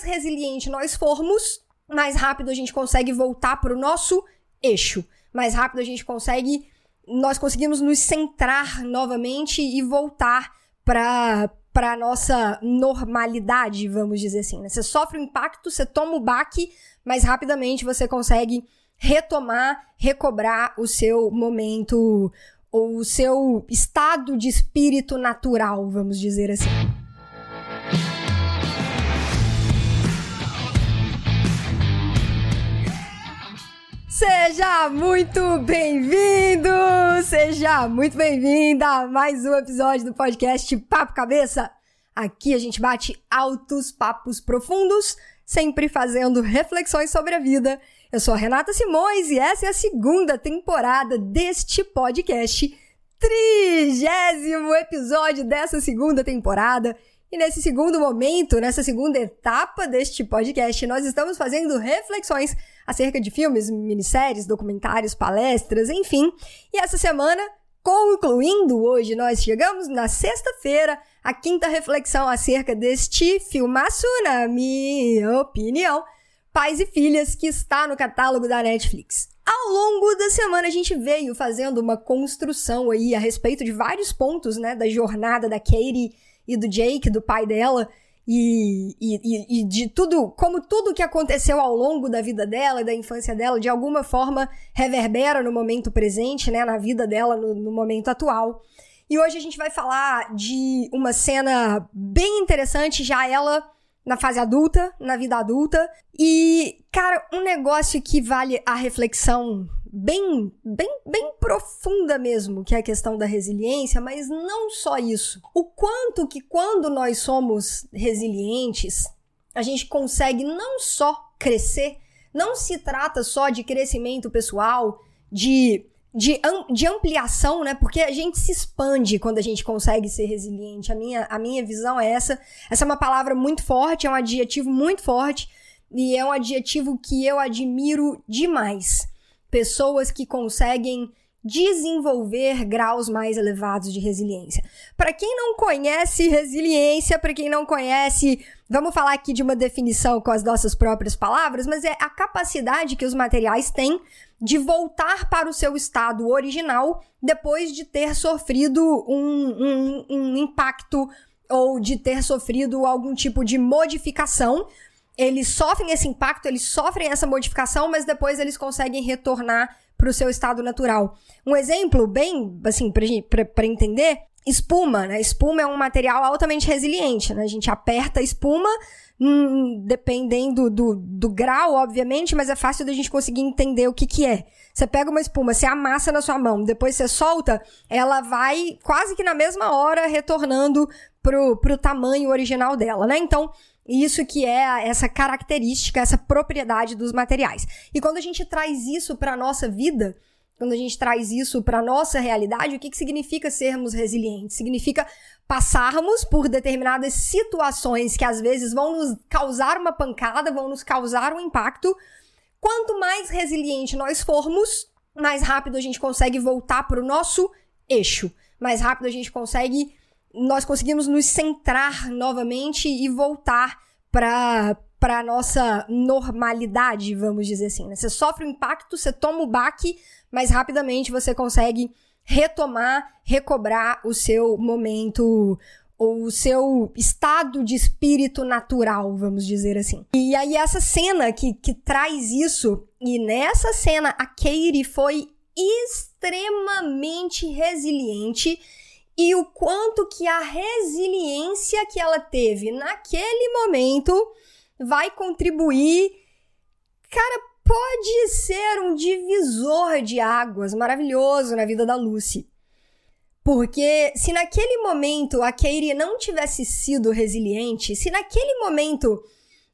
mais resiliente nós formos, mais rápido a gente consegue voltar para o nosso eixo. Mais rápido a gente consegue, nós conseguimos nos centrar novamente e voltar para para nossa normalidade, vamos dizer assim. Né? Você sofre o impacto, você toma o baque, mas rapidamente você consegue retomar, recobrar o seu momento ou o seu estado de espírito natural, vamos dizer assim. Seja muito bem-vindo, seja muito bem-vinda a mais um episódio do podcast Papo Cabeça. Aqui a gente bate altos papos profundos, sempre fazendo reflexões sobre a vida. Eu sou a Renata Simões e essa é a segunda temporada deste podcast, trigésimo episódio dessa segunda temporada. E nesse segundo momento, nessa segunda etapa deste podcast, nós estamos fazendo reflexões acerca de filmes, minisséries, documentários, palestras, enfim. E essa semana, concluindo hoje, nós chegamos na sexta-feira, a quinta reflexão acerca deste filmaço, na minha opinião, Pais e Filhas, que está no catálogo da Netflix. Ao longo da semana a gente veio fazendo uma construção aí a respeito de vários pontos, né, da jornada da Katie e do Jake, do pai dela, e, e, e, de tudo, como tudo que aconteceu ao longo da vida dela e da infância dela, de alguma forma reverbera no momento presente, né, na vida dela no, no momento atual. E hoje a gente vai falar de uma cena bem interessante, já ela na fase adulta, na vida adulta. E, cara, um negócio que vale a reflexão bem, bem, bem profunda mesmo, que é a questão da resiliência, mas não só isso. O quanto que quando nós somos resilientes, a gente consegue não só crescer, não se trata só de crescimento pessoal, de de, de ampliação, né? Porque a gente se expande quando a gente consegue ser resiliente. A minha, a minha visão é essa. Essa é uma palavra muito forte, é um adjetivo muito forte e é um adjetivo que eu admiro demais. Pessoas que conseguem desenvolver graus mais elevados de resiliência. Para quem não conhece resiliência, para quem não conhece, vamos falar aqui de uma definição com as nossas próprias palavras, mas é a capacidade que os materiais têm de voltar para o seu estado original depois de ter sofrido um, um, um impacto ou de ter sofrido algum tipo de modificação. Eles sofrem esse impacto, eles sofrem essa modificação, mas depois eles conseguem retornar para o seu estado natural. Um exemplo bem, assim, para entender, espuma, né? Espuma é um material altamente resiliente, né? A gente aperta a espuma, hum, dependendo do, do grau, obviamente, mas é fácil da gente conseguir entender o que que é. Você pega uma espuma, você amassa na sua mão, depois você solta, ela vai quase que na mesma hora retornando pro, pro tamanho original dela, né? Então, isso que é essa característica, essa propriedade dos materiais. E quando a gente traz isso para nossa vida, quando a gente traz isso para nossa realidade, o que, que significa sermos resilientes? Significa passarmos por determinadas situações que às vezes vão nos causar uma pancada, vão nos causar um impacto. Quanto mais resiliente nós formos, mais rápido a gente consegue voltar para o nosso eixo. Mais rápido a gente consegue nós conseguimos nos centrar novamente e voltar para para nossa normalidade, vamos dizer assim. Né? Você sofre o impacto, você toma o baque, mas rapidamente você consegue retomar, recobrar o seu momento ou o seu estado de espírito natural, vamos dizer assim. E aí essa cena que, que traz isso, e nessa cena a Katie foi extremamente resiliente e o quanto que a resiliência que ela teve naquele momento vai contribuir. Cara, pode ser um divisor de águas maravilhoso na vida da Lucy. Porque se naquele momento a Katie não tivesse sido resiliente, se naquele momento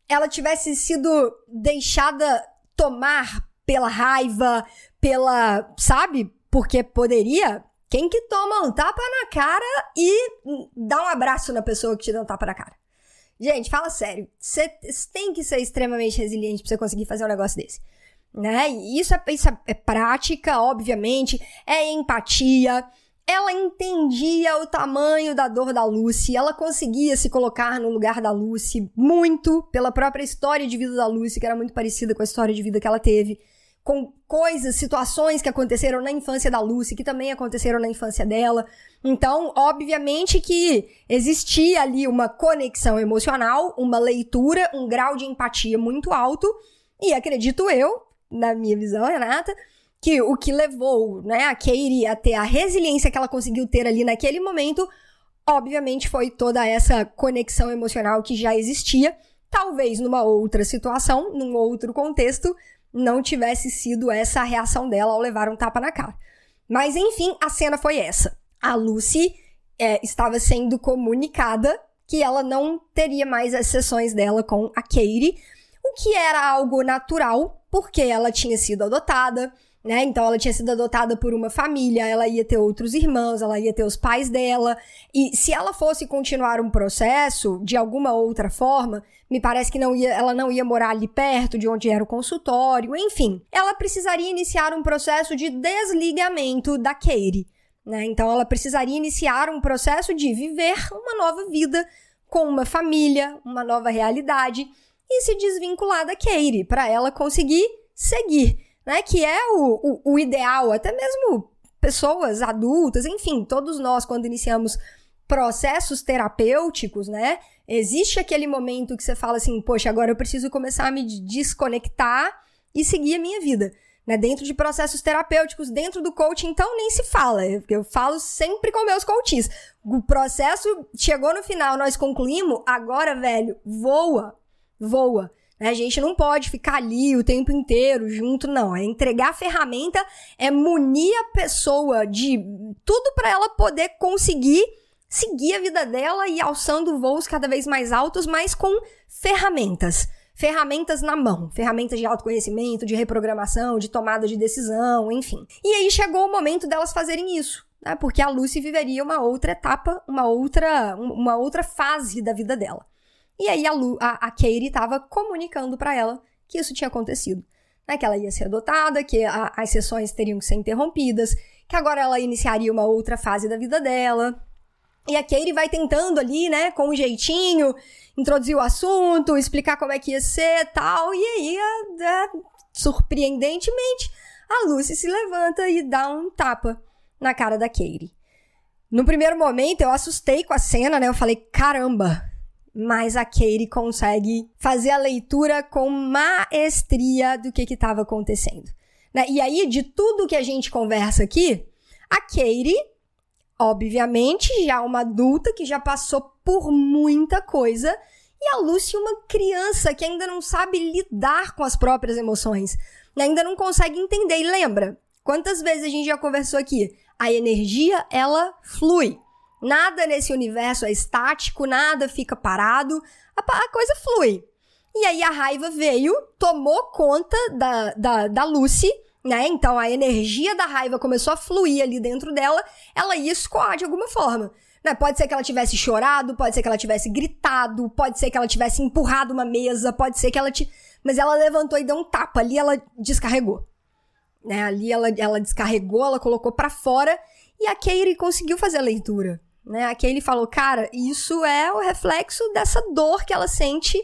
ela tivesse sido deixada tomar pela raiva, pela, sabe? Porque poderia, quem que toma um tapa na cara e dá um abraço na pessoa que te dá um tapa na cara? Gente, fala sério. Você tem que ser extremamente resiliente pra você conseguir fazer um negócio desse. Né? E isso é, isso é prática, obviamente, é empatia, ela entendia o tamanho da dor da Lucy, ela conseguia se colocar no lugar da Lucy muito pela própria história de vida da Lucy, que era muito parecida com a história de vida que ela teve, com coisas, situações que aconteceram na infância da Lucy, que também aconteceram na infância dela. Então, obviamente que existia ali uma conexão emocional, uma leitura, um grau de empatia muito alto, e acredito eu, na minha visão, Renata, que o que levou, né, a Katie a ter a resiliência que ela conseguiu ter ali naquele momento, obviamente foi toda essa conexão emocional que já existia. Talvez numa outra situação, num outro contexto, não tivesse sido essa a reação dela ao levar um tapa na cara. Mas enfim, a cena foi essa. A Lucy é, estava sendo comunicada que ela não teria mais as sessões dela com a Katie, o que era algo natural, porque ela tinha sido adotada, né? Então ela tinha sido adotada por uma família, ela ia ter outros irmãos, ela ia ter os pais dela. E se ela fosse continuar um processo de alguma outra forma, me parece que não ia, ela não ia morar ali perto de onde era o consultório, enfim. Ela precisaria iniciar um processo de desligamento da Katie. Né? Então ela precisaria iniciar um processo de viver uma nova vida com uma família, uma nova realidade e se desvincular da Katie para ela conseguir seguir né? Que é o, o, o ideal, até mesmo pessoas adultas, enfim, todos nós, quando iniciamos processos terapêuticos, né? Existe aquele momento que você fala assim, poxa, agora eu preciso começar a me desconectar e seguir a minha vida. Né, dentro de processos terapêuticos, dentro do coaching, então nem se fala. Eu, eu falo sempre com meus coaches. O processo chegou no final, nós concluímos, agora, velho, voa, voa. Né? A gente não pode ficar ali o tempo inteiro junto, não. É entregar a ferramenta, é munir a pessoa de tudo para ela poder conseguir seguir a vida dela e alçando voos cada vez mais altos, mas com ferramentas. Ferramentas na mão, ferramentas de autoconhecimento, de reprogramação, de tomada de decisão, enfim. E aí chegou o momento delas fazerem isso, né? Porque a Lucy viveria uma outra etapa, uma outra, uma outra fase da vida dela. E aí a, Lu, a, a Katie estava comunicando para ela que isso tinha acontecido. Né, que ela ia ser adotada, que a, as sessões teriam que ser interrompidas, que agora ela iniciaria uma outra fase da vida dela. E a Katie vai tentando ali, né, com um jeitinho, introduzir o assunto, explicar como é que ia ser tal. E aí, a, surpreendentemente, a Lucy se levanta e dá um tapa na cara da Katie. No primeiro momento, eu assustei com a cena, né? Eu falei, caramba, mas a Katie consegue fazer a leitura com maestria do que estava acontecendo. Né? E aí, de tudo que a gente conversa aqui, a Katie, obviamente, já uma adulta que já passou por muita coisa, e a Lucy, uma criança que ainda não sabe lidar com as próprias emoções, né? ainda não consegue entender. E lembra, quantas vezes a gente já conversou aqui? A energia, ela flui. Nada nesse universo é estático, nada fica parado, a, a coisa flui. E aí a raiva veio, tomou conta da, da, da Lucy, né? Então a energia da raiva começou a fluir ali dentro dela, ela ia escoar de alguma forma. Né? Pode ser que ela tivesse chorado, pode ser que ela tivesse gritado, pode ser que ela tivesse empurrado uma mesa, pode ser que ela. T... Mas ela levantou e deu um tapa ali, ela descarregou. Né? Ali ela, ela descarregou, ela colocou para fora e a Katie conseguiu fazer a leitura né? Aqui ele falou, cara, isso é o reflexo dessa dor que ela sente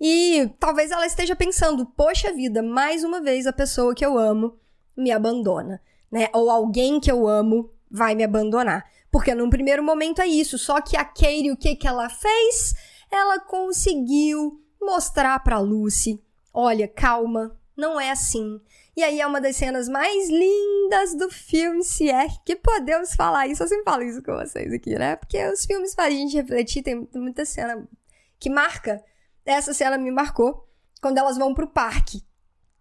e talvez ela esteja pensando, poxa vida, mais uma vez a pessoa que eu amo me abandona, né? Ou alguém que eu amo vai me abandonar. Porque num primeiro momento é isso, só que a Katie, o que que ela fez? Ela conseguiu mostrar para Lucy, olha, calma, não é assim. E aí é uma das cenas mais lindas do filme, se é que podemos falar isso. Eu sempre falo isso com vocês aqui, né? Porque os filmes fazem a gente refletir, tem muita cena que marca. Essa cena me marcou quando elas vão pro parque.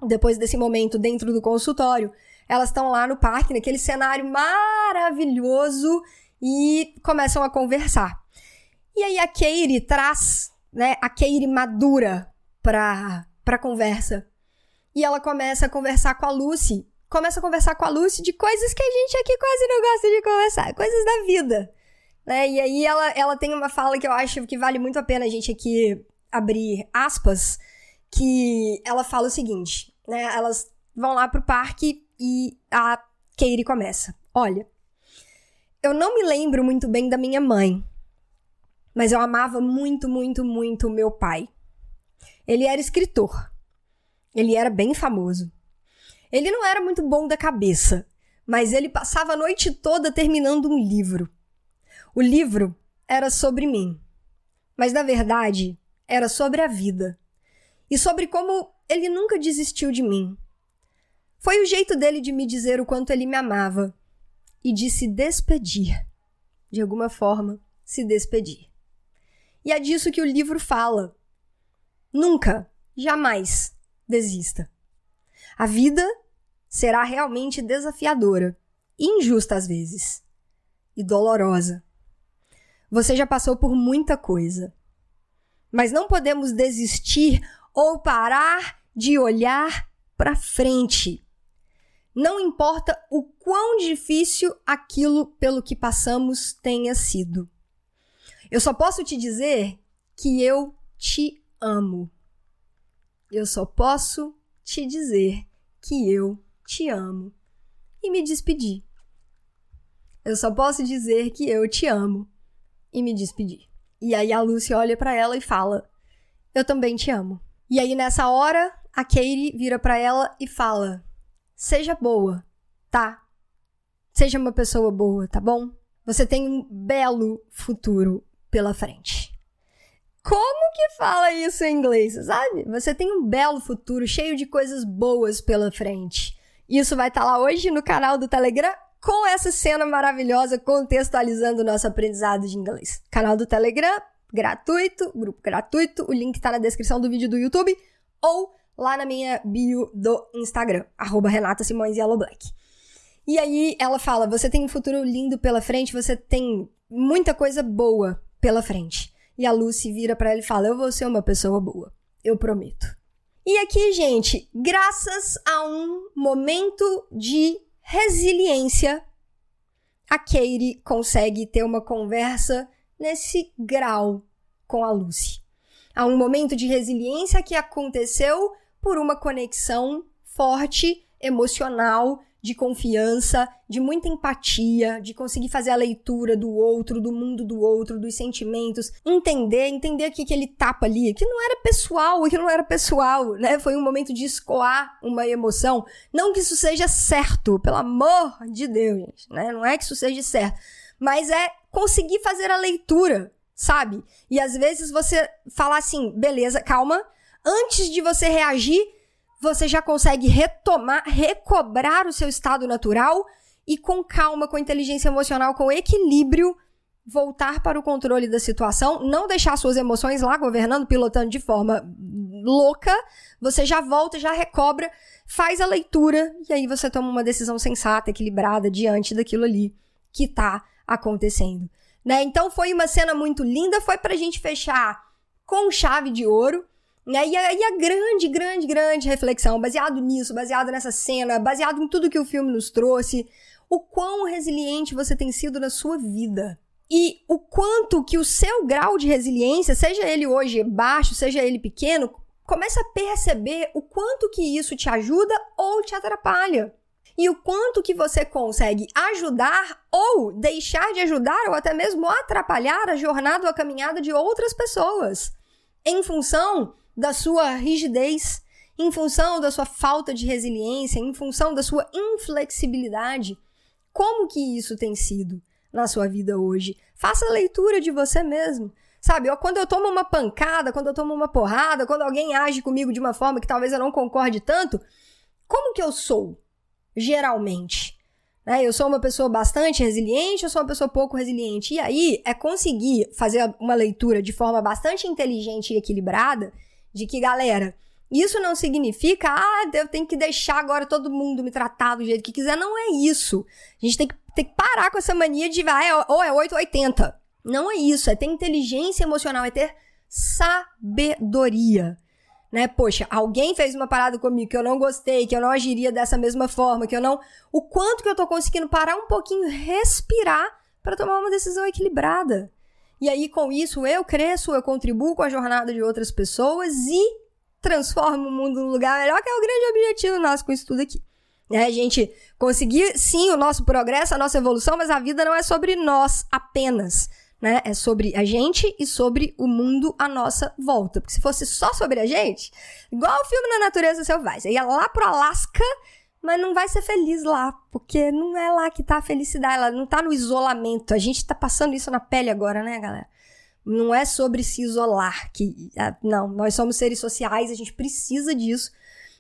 Depois desse momento dentro do consultório, elas estão lá no parque, naquele cenário maravilhoso e começam a conversar. E aí a Katie traz, né, a Katie madura pra, pra conversa e ela começa a conversar com a Lucy. Começa a conversar com a Lucy de coisas que a gente aqui quase não gosta de conversar, coisas da vida. Né? E aí ela, ela tem uma fala que eu acho que vale muito a pena a gente aqui abrir aspas, que ela fala o seguinte, né? Elas vão lá pro parque e a Katie começa. Olha, eu não me lembro muito bem da minha mãe, mas eu amava muito, muito, muito meu pai. Ele era escritor. Ele era bem famoso. Ele não era muito bom da cabeça, mas ele passava a noite toda terminando um livro. O livro era sobre mim, mas na verdade era sobre a vida e sobre como ele nunca desistiu de mim. Foi o jeito dele de me dizer o quanto ele me amava e de se despedir. De alguma forma, se despedir. E é disso que o livro fala. Nunca, jamais desista. A vida será realmente desafiadora, injusta às vezes e dolorosa. Você já passou por muita coisa. Mas não podemos desistir ou parar de olhar para frente. Não importa o quão difícil aquilo pelo que passamos tenha sido. Eu só posso te dizer que eu te amo. Eu só posso te dizer que eu te amo e me despedir. Eu só posso dizer que eu te amo e me despedir. E aí a Lucy olha para ela e fala: Eu também te amo. E aí nessa hora, a Katie vira para ela e fala: Seja boa, tá? Seja uma pessoa boa, tá bom? Você tem um belo futuro pela frente. Como que fala isso em inglês, sabe? Você tem um belo futuro cheio de coisas boas pela frente. Isso vai estar tá lá hoje no canal do Telegram com essa cena maravilhosa contextualizando o nosso aprendizado de inglês. Canal do Telegram, gratuito, grupo gratuito, o link está na descrição do vídeo do YouTube ou lá na minha bio do Instagram, arroba Renata Simões Yellow Black. E aí ela fala: você tem um futuro lindo pela frente, você tem muita coisa boa pela frente. E a Lucy vira para ela e fala: eu vou ser uma pessoa boa, eu prometo. E aqui, gente, graças a um momento de resiliência, a Katie consegue ter uma conversa nesse grau com a Lucy. Há um momento de resiliência que aconteceu por uma conexão forte, emocional, de confiança, de muita empatia, de conseguir fazer a leitura do outro, do mundo do outro, dos sentimentos, entender, entender o que, ele tapa ali, que não era pessoal, que não era pessoal, né? Foi um momento de escoar uma emoção. Não que isso seja certo, pelo amor de Deus, gente, né? Não é que isso seja certo, mas é conseguir fazer a leitura, sabe? E às vezes você falar assim, beleza, calma, antes de você reagir, você já consegue retomar, recobrar o seu estado natural e com calma, com inteligência emocional, com equilíbrio, voltar para o controle da situação, não deixar suas emoções lá governando, pilotando de forma louca, você já volta, já recobra, faz a leitura e aí você toma uma decisão sensata, equilibrada diante daquilo ali que tá acontecendo, né? Então foi uma cena muito linda, foi pra gente fechar com chave de ouro. E, a, e a grande, grande, grande reflexão, baseado nisso, baseado nessa cena, baseado em tudo que o filme nos trouxe, o quão resiliente você tem sido na sua vida. E o quanto que o seu grau de resiliência, seja ele hoje baixo, seja ele pequeno, começa a perceber o quanto que isso te ajuda ou te atrapalha. E o quanto que você consegue ajudar ou deixar de ajudar ou até mesmo atrapalhar a jornada ou a caminhada de outras pessoas. Em função da sua rigidez, em função da sua falta de resiliência, em função da sua inflexibilidade. Como que isso tem sido na sua vida hoje? Faça a leitura de você mesmo. Sabe, eu, quando eu tomo uma pancada, quando eu tomo uma porrada, quando alguém age comigo de uma forma que talvez eu não concorde tanto, como que eu sou, geralmente? Né? Eu sou uma pessoa bastante resiliente, eu sou uma pessoa pouco resiliente. E aí é conseguir fazer uma leitura de forma bastante inteligente e equilibrada de que, galera, isso não significa, ah, eu tenho que deixar agora todo mundo me tratar do jeito que quiser. Não é isso. A gente tem que, tem que parar com essa mania de, ah, é, ou é 880. Não é isso. É ter inteligência emocional, é ter sabedoria. Né? Poxa, alguém fez uma parada comigo que eu não gostei, que eu não agiria dessa mesma forma, que eu não. O quanto que eu tô conseguindo parar um pouquinho, respirar para tomar uma decisão equilibrada. E aí, com isso, eu cresço, eu contribuo com a jornada de outras pessoas e transformo o mundo num lugar melhor, que é o grande objetivo nosso com isso tudo aqui. né? A gente conseguir, sim, o nosso progresso, a nossa evolução, mas a vida não é sobre nós apenas. Né? É sobre a gente e sobre o mundo à nossa volta. Porque se fosse só sobre a gente, igual o filme na natureza selvagem, você ia lá pro Alasca, mas não vai ser feliz lá, porque não é lá que tá a felicidade, ela não tá no isolamento. A gente tá passando isso na pele agora, né, galera? Não é sobre se isolar, que ah, não, nós somos seres sociais, a gente precisa disso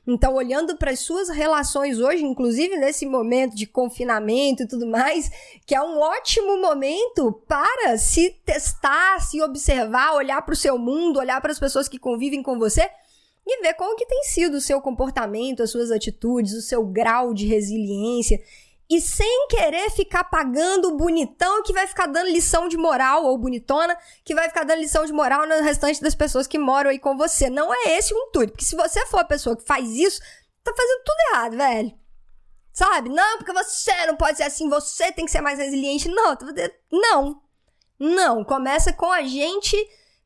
então, olhando para as suas relações hoje, inclusive nesse momento de confinamento e tudo mais, que é um ótimo momento para se testar, se observar, olhar para o seu mundo, olhar para as pessoas que convivem com você e ver como que tem sido o seu comportamento, as suas atitudes, o seu grau de resiliência e sem querer ficar pagando o bonitão que vai ficar dando lição de moral, ou bonitona, que vai ficar dando lição de moral no restante das pessoas que moram aí com você. Não é esse o intuito. Porque se você for a pessoa que faz isso, tá fazendo tudo errado, velho. Sabe? Não, porque você não pode ser assim, você tem que ser mais resiliente. Não, não. Não. Começa com a gente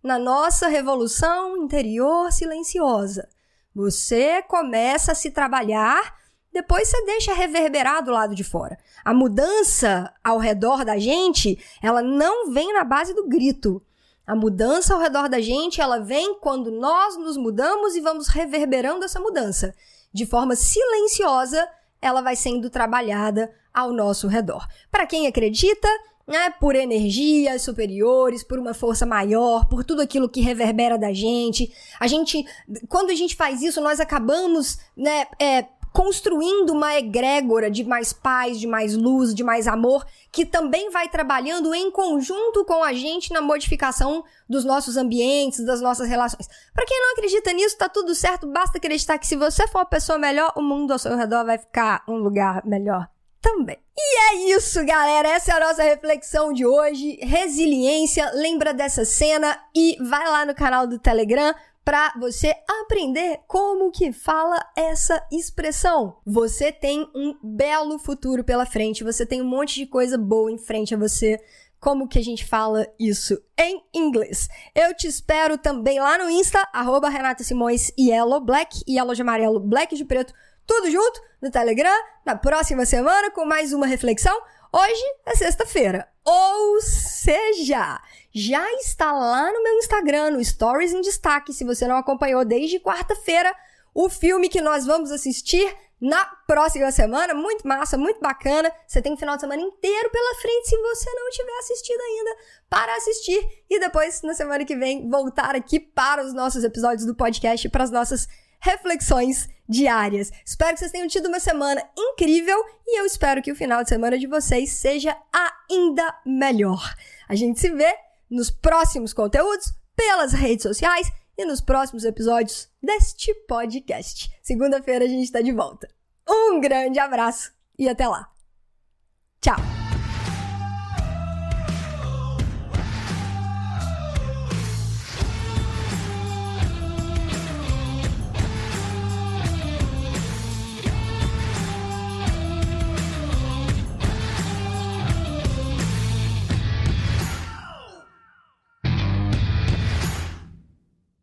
na nossa revolução interior silenciosa. Você começa a se trabalhar depois você deixa reverberar do lado de fora. A mudança ao redor da gente, ela não vem na base do grito. A mudança ao redor da gente, ela vem quando nós nos mudamos e vamos reverberando essa mudança. De forma silenciosa, ela vai sendo trabalhada ao nosso redor. Para quem acredita, né, por energias superiores, por uma força maior, por tudo aquilo que reverbera da gente. A gente, quando a gente faz isso, nós acabamos, né, é, construindo uma egrégora de mais paz, de mais luz, de mais amor, que também vai trabalhando em conjunto com a gente na modificação dos nossos ambientes, das nossas relações. Para quem não acredita nisso, tá tudo certo, basta acreditar que se você for uma pessoa melhor, o mundo ao seu redor vai ficar um lugar melhor também. E é isso, galera. Essa é a nossa reflexão de hoje. Resiliência, lembra dessa cena e vai lá no canal do Telegram para você aprender como que fala essa expressão. Você tem um belo futuro pela frente, você tem um monte de coisa boa em frente a você. Como que a gente fala isso em inglês? Eu te espero também lá no Insta, arroba Renata Simões Yellow Black, Yellow de amarelo, Black de preto, tudo junto no Telegram, na próxima semana com mais uma reflexão. Hoje é sexta-feira, ou seja, já está lá no meu Instagram, no Stories em Destaque, se você não acompanhou desde quarta-feira, o filme que nós vamos assistir na próxima semana. Muito massa, muito bacana. Você tem o final de semana inteiro pela frente se você não tiver assistido ainda para assistir e depois na semana que vem voltar aqui para os nossos episódios do podcast para as nossas reflexões diárias. Espero que vocês tenham tido uma semana incrível e eu espero que o final de semana de vocês seja ainda melhor. A gente se vê nos próximos conteúdos pelas redes sociais e nos próximos episódios deste podcast. Segunda-feira a gente está de volta. Um grande abraço e até lá!